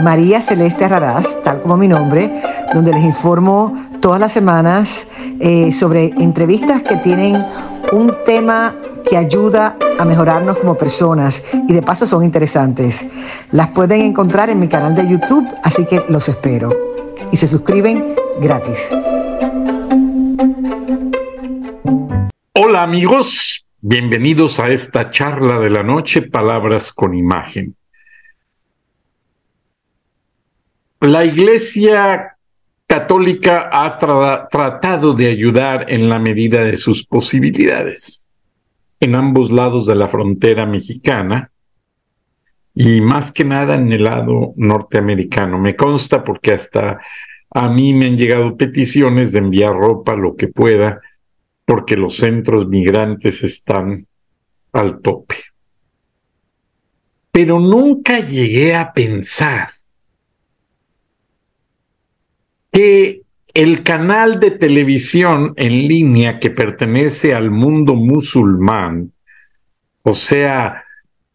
María Celeste Raraz, tal como mi nombre, donde les informo todas las semanas eh, sobre entrevistas que tienen un tema que ayuda a mejorarnos como personas y de paso son interesantes. Las pueden encontrar en mi canal de YouTube, así que los espero. Y se suscriben gratis. Hola amigos, bienvenidos a esta charla de la noche, Palabras con Imagen. La Iglesia Católica ha tratado de ayudar en la medida de sus posibilidades en ambos lados de la frontera mexicana y más que nada en el lado norteamericano. Me consta porque hasta a mí me han llegado peticiones de enviar ropa, lo que pueda, porque los centros migrantes están al tope. Pero nunca llegué a pensar que el canal de televisión en línea que pertenece al mundo musulmán, o sea,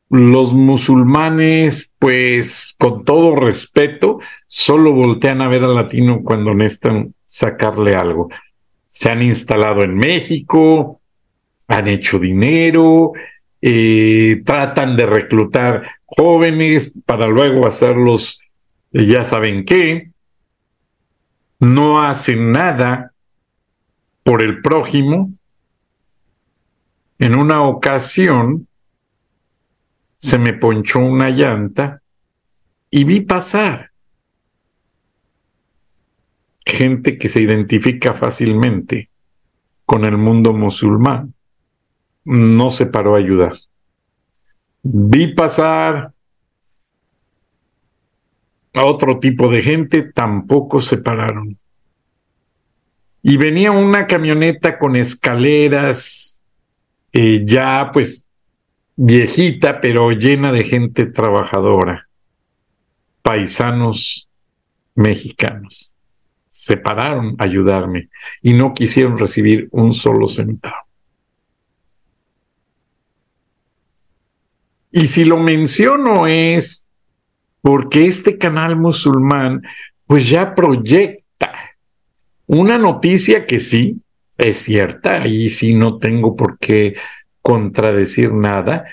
los musulmanes, pues con todo respeto, solo voltean a ver al latino cuando necesitan sacarle algo. Se han instalado en México, han hecho dinero, eh, tratan de reclutar jóvenes para luego hacerlos, ya saben qué, no hacen nada por el prójimo. En una ocasión se me ponchó una llanta y vi pasar gente que se identifica fácilmente con el mundo musulmán. No se paró a ayudar. Vi pasar a otro tipo de gente, tampoco se pararon. Y venía una camioneta con escaleras, eh, ya pues viejita, pero llena de gente trabajadora, paisanos mexicanos. Se pararon a ayudarme y no quisieron recibir un solo centavo. Y si lo menciono es porque este canal musulmán pues ya proyecta una noticia que sí es cierta, y sí no tengo por qué contradecir nada,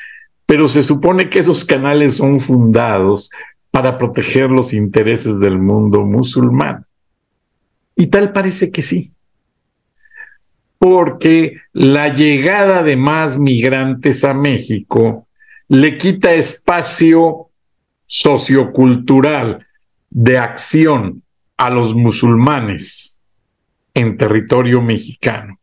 pero se supone que esos canales son fundados para proteger los intereses del mundo musulmán. Y tal parece que sí. Porque la llegada de más migrantes a México le quita espacio sociocultural de acción a los musulmanes en territorio mexicano.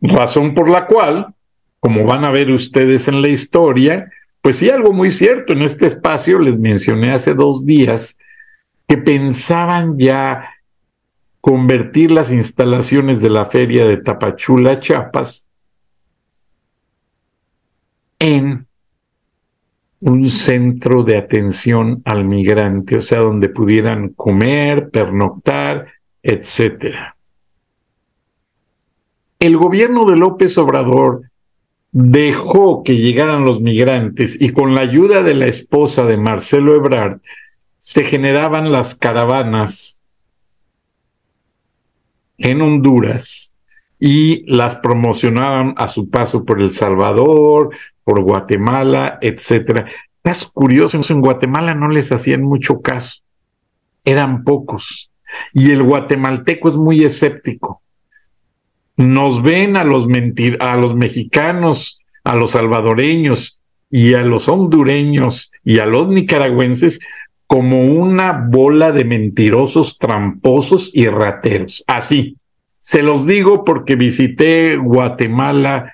Razón por la cual, como van a ver ustedes en la historia, pues sí, algo muy cierto. En este espacio les mencioné hace dos días que pensaban ya convertir las instalaciones de la feria de Tapachula, Chiapas, en un centro de atención al migrante, o sea, donde pudieran comer, pernoctar, etcétera. El gobierno de López Obrador dejó que llegaran los migrantes y con la ayuda de la esposa de Marcelo Ebrard se generaban las caravanas en Honduras y las promocionaban a su paso por El Salvador, por Guatemala, etcétera. Caso curioso, en Guatemala no les hacían mucho caso, eran pocos. Y el guatemalteco es muy escéptico. Nos ven a los, a los mexicanos, a los salvadoreños y a los hondureños y a los nicaragüenses como una bola de mentirosos, tramposos y rateros. Así. Se los digo porque visité Guatemala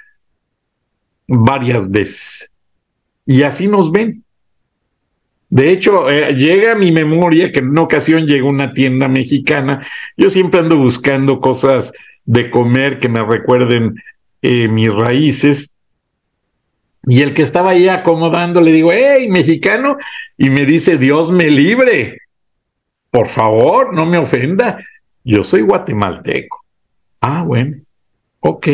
varias veces. Y así nos ven. De hecho, eh, llega a mi memoria que en una ocasión llegó una tienda mexicana. Yo siempre ando buscando cosas de comer que me recuerden eh, mis raíces. Y el que estaba ahí acomodando le digo, hey, mexicano, y me dice, Dios me libre. Por favor, no me ofenda. Yo soy guatemalteco. Ah, bueno, ok.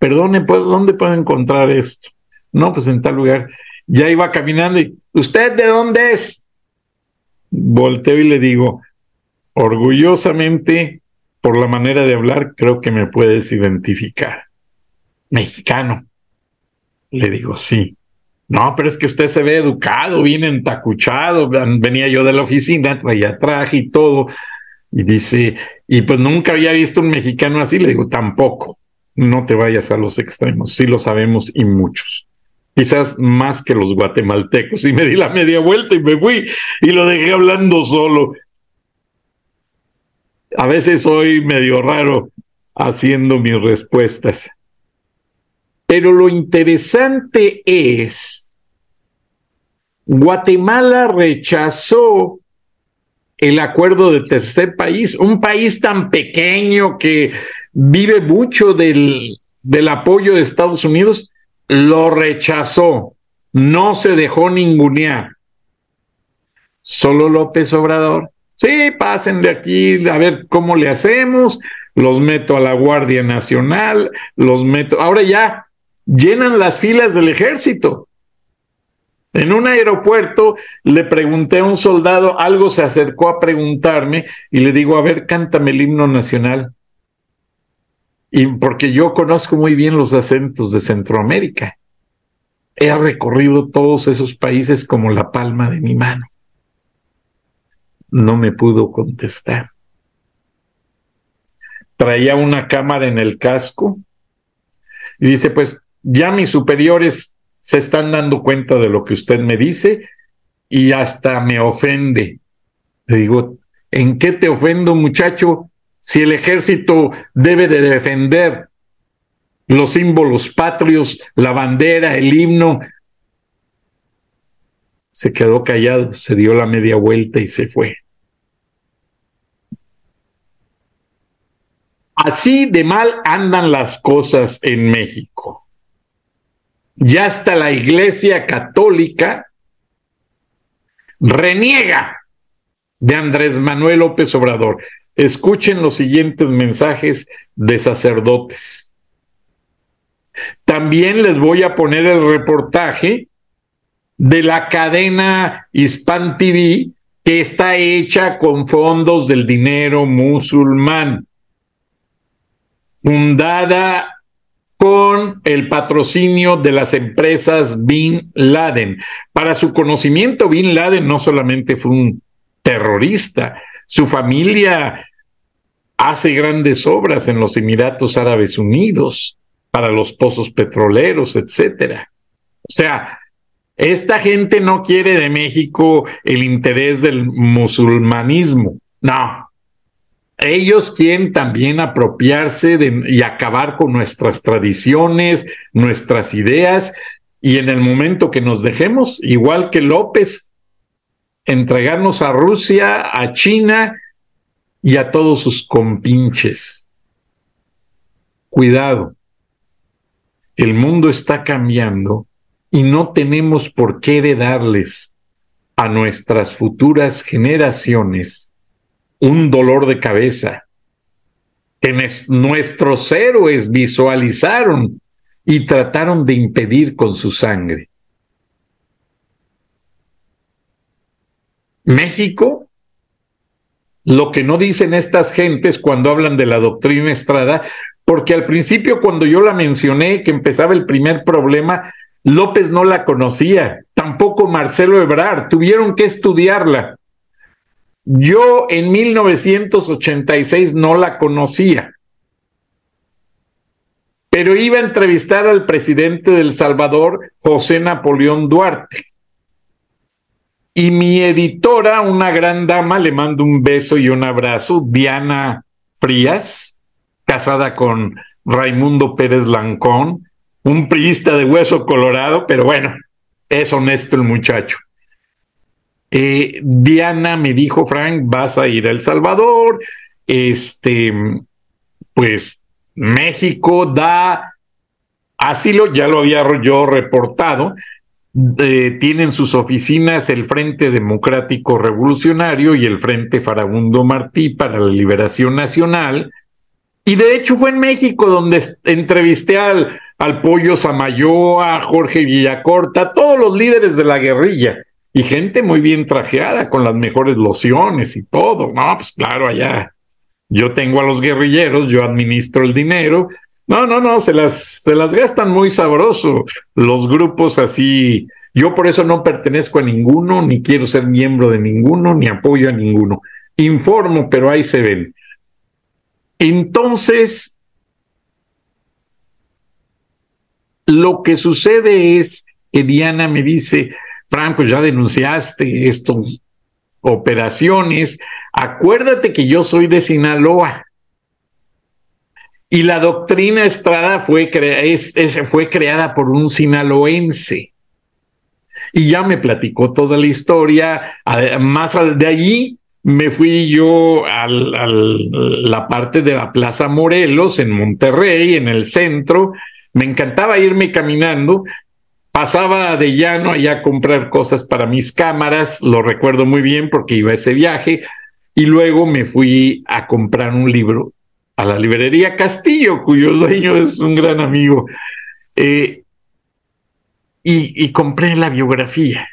Perdone, pues, ¿dónde puedo encontrar esto? No, pues en tal lugar. Ya iba caminando y, ¿usted de dónde es? Volteo y le digo, orgullosamente, por la manera de hablar, creo que me puedes identificar. Mexicano. Le digo, sí. No, pero es que usted se ve educado, bien entacuchado. Venía yo de la oficina, traía traje y todo. Y dice, y pues nunca había visto un mexicano así. Le digo, tampoco. No te vayas a los extremos. Sí lo sabemos y muchos. Quizás más que los guatemaltecos. Y me di la media vuelta y me fui y lo dejé hablando solo. A veces soy medio raro haciendo mis respuestas. Pero lo interesante es, Guatemala rechazó el acuerdo de tercer país, un país tan pequeño que vive mucho del, del apoyo de Estados Unidos, lo rechazó, no se dejó ningunear. Solo López Obrador. Sí, pasen de aquí a ver cómo le hacemos, los meto a la Guardia Nacional, los meto. Ahora ya llenan las filas del ejército. En un aeropuerto le pregunté a un soldado, algo se acercó a preguntarme y le digo, a ver, cántame el himno nacional. Y porque yo conozco muy bien los acentos de Centroamérica. He recorrido todos esos países como la palma de mi mano. No me pudo contestar. Traía una cámara en el casco y dice, pues ya mis superiores se están dando cuenta de lo que usted me dice y hasta me ofende. Le digo, ¿en qué te ofendo, muchacho? Si el ejército debe de defender los símbolos patrios, la bandera, el himno. Se quedó callado, se dio la media vuelta y se fue. Así de mal andan las cosas en México ya hasta la Iglesia Católica reniega de Andrés Manuel López Obrador. Escuchen los siguientes mensajes de sacerdotes. También les voy a poner el reportaje de la cadena Hispan TV que está hecha con fondos del dinero musulmán, fundada con el patrocinio de las empresas Bin Laden. Para su conocimiento, Bin Laden no solamente fue un terrorista, su familia hace grandes obras en los Emiratos Árabes Unidos para los pozos petroleros, etcétera. O sea, esta gente no quiere de México el interés del musulmanismo. No, ellos quieren también apropiarse de, y acabar con nuestras tradiciones, nuestras ideas, y en el momento que nos dejemos, igual que López, entregarnos a Rusia, a China y a todos sus compinches. Cuidado, el mundo está cambiando y no tenemos por qué heredarles a nuestras futuras generaciones un dolor de cabeza que nuestros héroes visualizaron y trataron de impedir con su sangre. México, lo que no dicen estas gentes cuando hablan de la doctrina Estrada, porque al principio cuando yo la mencioné, que empezaba el primer problema, López no la conocía, tampoco Marcelo Ebrard, tuvieron que estudiarla. Yo en 1986 no la conocía, pero iba a entrevistar al presidente del Salvador, José Napoleón Duarte. Y mi editora, una gran dama, le mando un beso y un abrazo, Diana Frías, casada con Raimundo Pérez Lancón, un priista de hueso colorado, pero bueno, es honesto el muchacho. Eh, Diana me dijo, Frank, vas a ir a El Salvador, este, pues México da asilo, ya lo había yo reportado, eh, tienen sus oficinas el Frente Democrático Revolucionario y el Frente Farabundo Martí para la Liberación Nacional. Y de hecho fue en México donde entrevisté al, al Pollo Samayoa, a Jorge Villacorta, todos los líderes de la guerrilla y gente muy bien trajeada con las mejores lociones y todo. No, pues claro, allá yo tengo a los guerrilleros, yo administro el dinero. No, no, no, se las, se las gastan muy sabroso los grupos así. Yo por eso no pertenezco a ninguno, ni quiero ser miembro de ninguno, ni apoyo a ninguno. Informo, pero ahí se ven. Entonces, lo que sucede es que Diana me dice, Franco, ya denunciaste estas operaciones, acuérdate que yo soy de Sinaloa. Y la doctrina Estrada fue, fue creada por un sinaloense. Y ya me platicó toda la historia. Más de allí me fui yo a la parte de la Plaza Morelos en Monterrey, en el centro. Me encantaba irme caminando Pasaba de llano allá a comprar cosas para mis cámaras, lo recuerdo muy bien porque iba a ese viaje, y luego me fui a comprar un libro a la librería Castillo, cuyo dueño es un gran amigo, eh, y, compré la biografía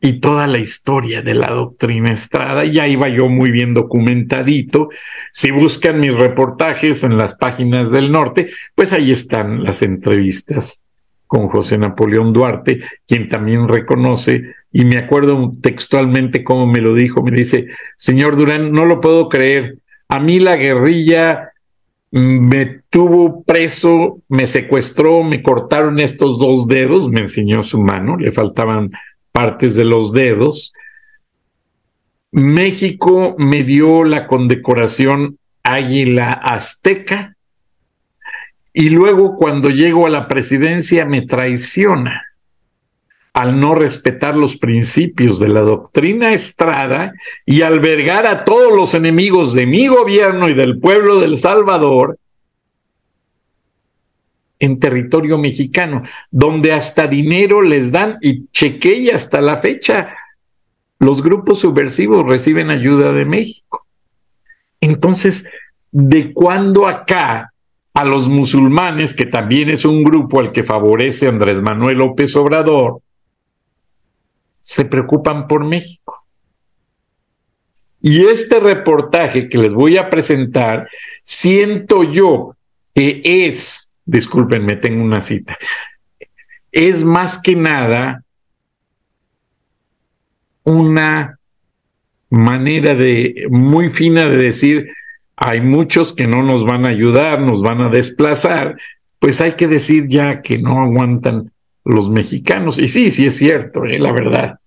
y toda la historia de la doctrina Estrada. Ya iba yo muy bien documentadito. Si buscan mis reportajes en las páginas del norte, pues ahí están las entrevistas con José Napoleón Duarte, quien también reconoce, y me acuerdo textualmente cómo me lo dijo, me dice, señor Durán, no lo puedo creer, a mí la guerrilla me tuvo preso, me secuestró, me cortaron estos dos dedos, me enseñó su mano, le faltaban partes de los dedos. México me dio la condecoración Águila Azteca y luego cuando llego a la presidencia me traiciona al no respetar los principios de la doctrina Estrada y albergar a todos los enemigos de mi gobierno y del pueblo del Salvador en territorio mexicano, donde hasta dinero les dan y chequeé hasta la fecha los grupos subversivos reciben ayuda de México. Entonces, ¿de cuándo acá a los musulmanes, que también es un grupo al que favorece Andrés Manuel López Obrador, se preocupan por México. Y este reportaje que les voy a presentar, siento yo que es, discúlpenme, tengo una cita, es más que nada una manera de muy fina de decir hay muchos que no nos van a ayudar, nos van a desplazar, pues hay que decir ya que no aguantan los mexicanos. Y sí, sí es cierto, ¿eh? la verdad.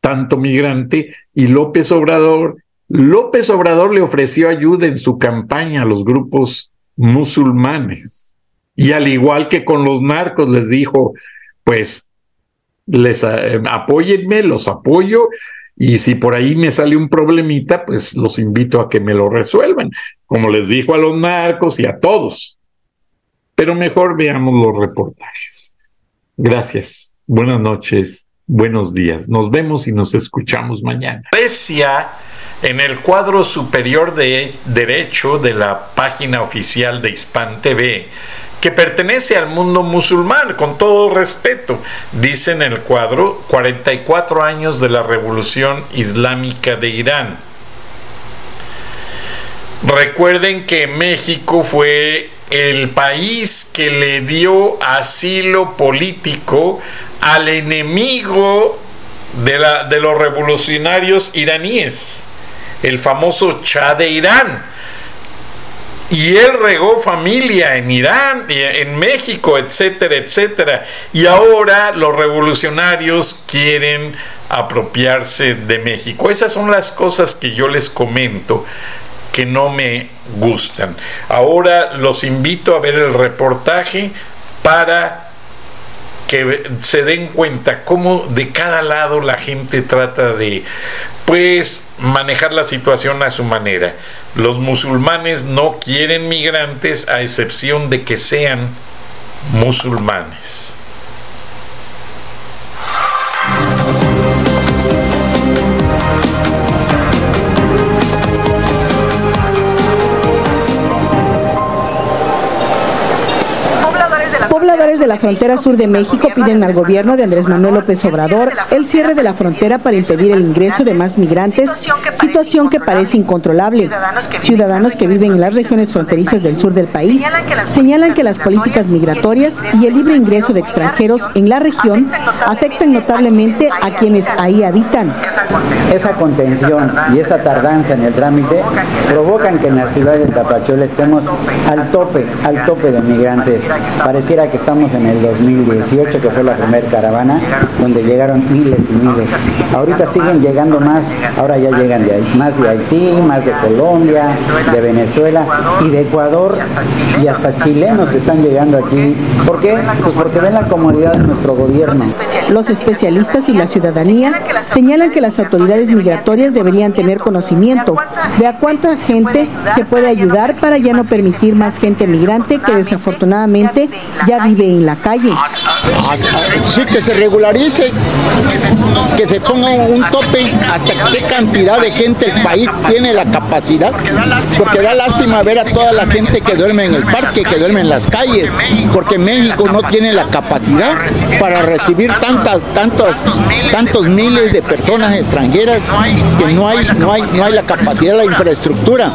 Tanto migrante y López Obrador, López Obrador le ofreció ayuda en su campaña a los grupos musulmanes. Y al igual que con los narcos, les dijo, pues les eh, apóyenme, los apoyo, y si por ahí me sale un problemita, pues los invito a que me lo resuelvan, como les dijo a los narcos y a todos. Pero mejor veamos los reportajes. Gracias. Buenas noches. Buenos días. Nos vemos y nos escuchamos mañana. Grecia, en el cuadro superior de derecho de la página oficial de Hispan TV, que pertenece al mundo musulmán, con todo respeto. Dice en el cuadro 44 años de la revolución islámica de Irán. Recuerden que México fue el país que le dio asilo político al enemigo de, la, de los revolucionarios iraníes, el famoso Shah de Irán y él regó familia en Irán, en México, etcétera, etcétera. Y ahora los revolucionarios quieren apropiarse de México. Esas son las cosas que yo les comento que no me gustan. Ahora los invito a ver el reportaje para que se den cuenta cómo de cada lado la gente trata de pues manejar la situación a su manera. Los musulmanes no quieren migrantes a excepción de que sean musulmanes. Pobladores de la frontera sur de México piden al gobierno de Andrés Manuel López Obrador el cierre de la frontera para impedir el ingreso de más migrantes, situación que parece incontrolable. Ciudadanos que viven en las regiones fronterizas del sur del país señalan que las políticas migratorias y el libre ingreso de extranjeros en la región afectan notablemente a quienes ahí habitan. Esa contención y esa tardanza en el trámite provocan que en la ciudad de Tapachula estemos al tope, al tope de migrantes. Pareciera que estamos en el 2018, que fue la primera caravana, donde llegaron miles y miles. Ahorita siguen llegando más, ahora ya llegan de más de Haití, más de Colombia, de Venezuela y de Ecuador y hasta chilenos están llegando aquí. ¿Por qué? Pues porque ven la comodidad de nuestro gobierno. Los especialistas y la ciudadanía señalan que las autoridades migratorias deberían tener conocimiento de a cuánta gente se puede ayudar para ya no permitir más gente migrante que desafortunadamente ya en la calle. Sí, que se regularice, que se ponga un tope hasta qué cantidad de gente el país tiene la capacidad, porque da lástima ver a toda la gente que duerme en el parque, que duerme en las calles, porque México no tiene la capacidad para recibir tantas, tantos, tantos miles de personas extranjeras que no hay, no hay, no hay la capacidad, la infraestructura.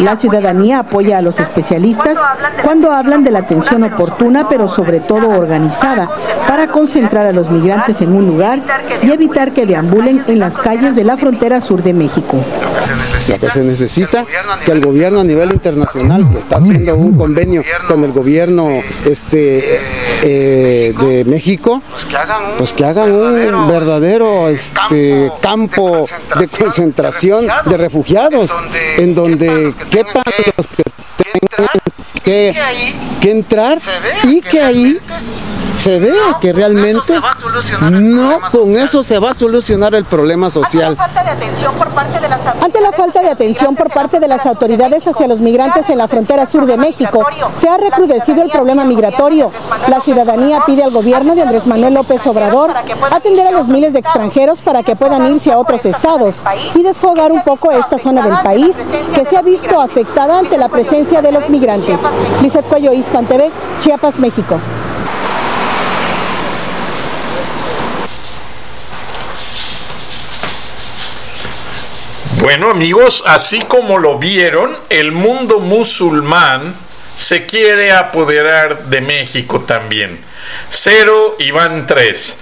La ciudadanía apoya a los especialistas cuando hablan de la atención oportuna, pero sobre todo organizada, para concentrar a los migrantes en un lugar y evitar que deambulen en las calles de la frontera sur de México. Lo que se necesita que el gobierno a nivel internacional está haciendo un convenio con el gobierno este eh, de México, pues que hagan un verdadero este campo de concentración de refugiados en donde quepan los que tengan que, que entrar y que ahí se vea que realmente no con eso se va a solucionar el problema social. Ante la falta de atención por parte de las autoridades hacia los migrantes en la frontera sur de México, se ha recrudecido el problema migratorio. La ciudadanía pide al gobierno de Andrés Manuel López Obrador atender a los miles de extranjeros para que puedan irse a otros estados y desfogar un poco esta zona del país que se ha visto afectada ante la presencia de los migrantes. Lizeth Cuello, Hispan TV, Chiapas, México. Bueno amigos, así como lo vieron, el mundo musulmán se quiere apoderar de México también. Cero y van tres.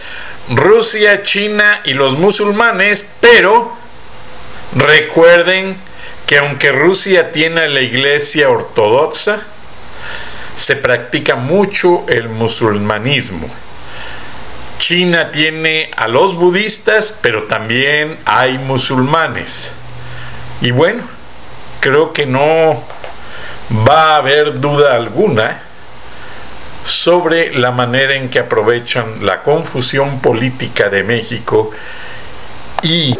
Rusia, China y los musulmanes, pero recuerden que aunque Rusia tiene la iglesia ortodoxa, se practica mucho el musulmanismo. China tiene a los budistas, pero también hay musulmanes. Y bueno, creo que no va a haber duda alguna sobre la manera en que aprovechan la confusión política de México y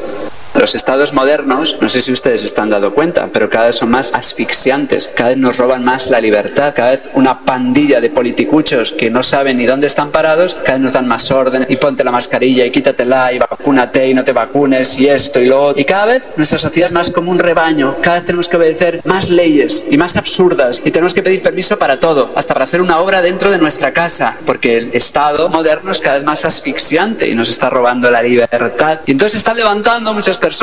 los estados modernos, no sé si ustedes se están dando cuenta, pero cada vez son más asfixiantes, cada vez nos roban más la libertad, cada vez una pandilla de politicuchos que no saben ni dónde están parados, cada vez nos dan más orden y ponte la mascarilla y quítatela y vacúnate y no te vacunes y esto y lo otro. Y cada vez nuestra sociedad es más como un rebaño, cada vez tenemos que obedecer más leyes y más absurdas y tenemos que pedir permiso para todo, hasta para hacer una obra dentro de nuestra casa, porque el estado moderno es cada vez más asfixiante y nos está robando la libertad. Y entonces está levantando muchas personas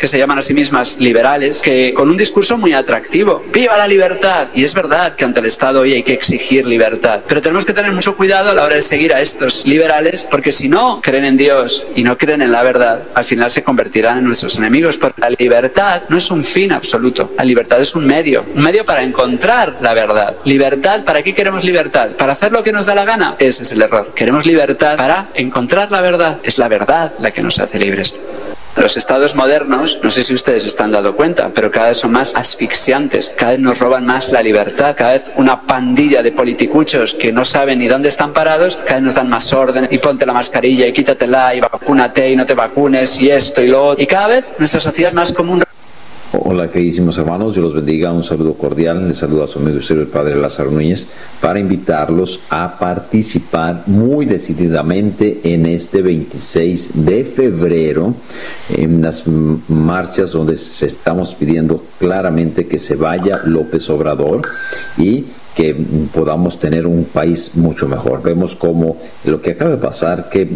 que se llaman a sí mismas liberales, que con un discurso muy atractivo, ¡viva la libertad! Y es verdad que ante el Estado hoy hay que exigir libertad, pero tenemos que tener mucho cuidado a la hora de seguir a estos liberales, porque si no creen en Dios y no creen en la verdad, al final se convertirán en nuestros enemigos, porque la libertad no es un fin absoluto, la libertad es un medio, un medio para encontrar la verdad. Libertad, ¿para qué queremos libertad? ¿Para hacer lo que nos da la gana? Ese es el error. Queremos libertad para encontrar la verdad. Es la verdad la que nos hace libres. Los estados modernos, no sé si ustedes están dando cuenta, pero cada vez son más asfixiantes, cada vez nos roban más la libertad, cada vez una pandilla de politicuchos que no saben ni dónde están parados, cada vez nos dan más orden y ponte la mascarilla y quítatela y vacúnate y no te vacunes y esto y lo otro. Y cada vez nuestra sociedad es más común Hola queridísimos hermanos, Dios los bendiga, un saludo cordial, les saludo a su amigo y el Padre Lázaro Núñez para invitarlos a participar muy decididamente en este 26 de febrero en las marchas donde estamos pidiendo claramente que se vaya López Obrador y que podamos tener un país mucho mejor. Vemos como lo que acaba de pasar, que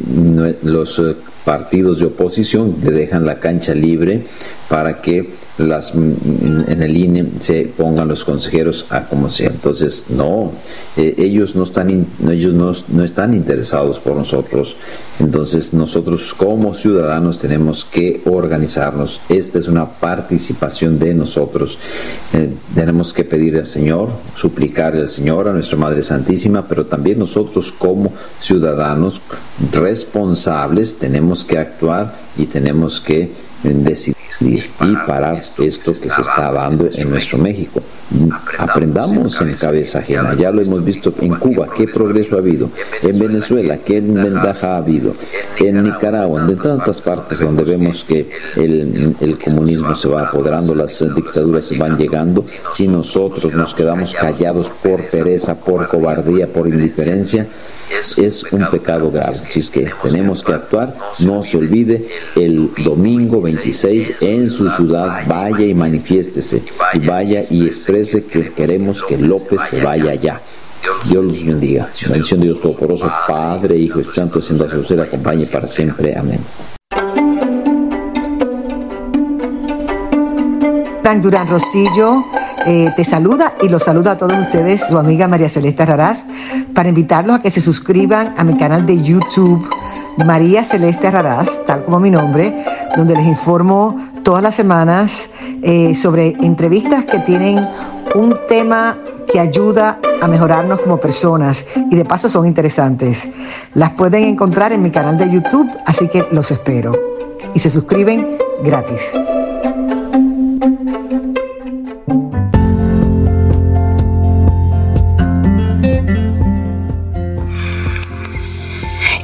los eh, partidos de oposición le dejan la cancha libre para que las en el INE se pongan los consejeros a como sea. Entonces, no, eh, ellos no están ellos no, no, están interesados por nosotros. Entonces, nosotros como ciudadanos tenemos que organizarnos. Esta es una participación de nosotros. Eh, tenemos que pedir al Señor, suplicar al Señor, a nuestra Madre Santísima, pero también nosotros como ciudadanos responsables tenemos que actuar y tenemos que decidir y parar esto que se está dando en nuestro México. Aprendamos en cabeza ajena. Ya lo hemos visto en Cuba, qué progreso ha habido. En Venezuela, qué ventaja ha habido. En Nicaragua, en tantas partes donde vemos que el, el comunismo se va apoderando, las dictaduras van llegando. Si nosotros nos quedamos callados por pereza, por cobardía, por indiferencia, es un pecado grave. Así es que tenemos que actuar. No se olvide, el domingo 26 en su ciudad vaya y manifiéstese y vaya y exprese que queremos que López se vaya allá. Dios los bendiga. La bendición de Dios Todopoderoso, Padre, Hijo y Santo, siendo a usted acompañe para siempre. Amén. Durán Rosillo eh, te saluda y los saluda a todos ustedes, su amiga María Celeste Raraz, para invitarlos a que se suscriban a mi canal de YouTube. María Celeste Raraz, tal como mi nombre, donde les informo todas las semanas eh, sobre entrevistas que tienen un tema que ayuda a mejorarnos como personas y de paso son interesantes. Las pueden encontrar en mi canal de YouTube, así que los espero. Y se suscriben gratis.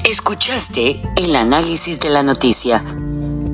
Escuchaste el análisis de la noticia,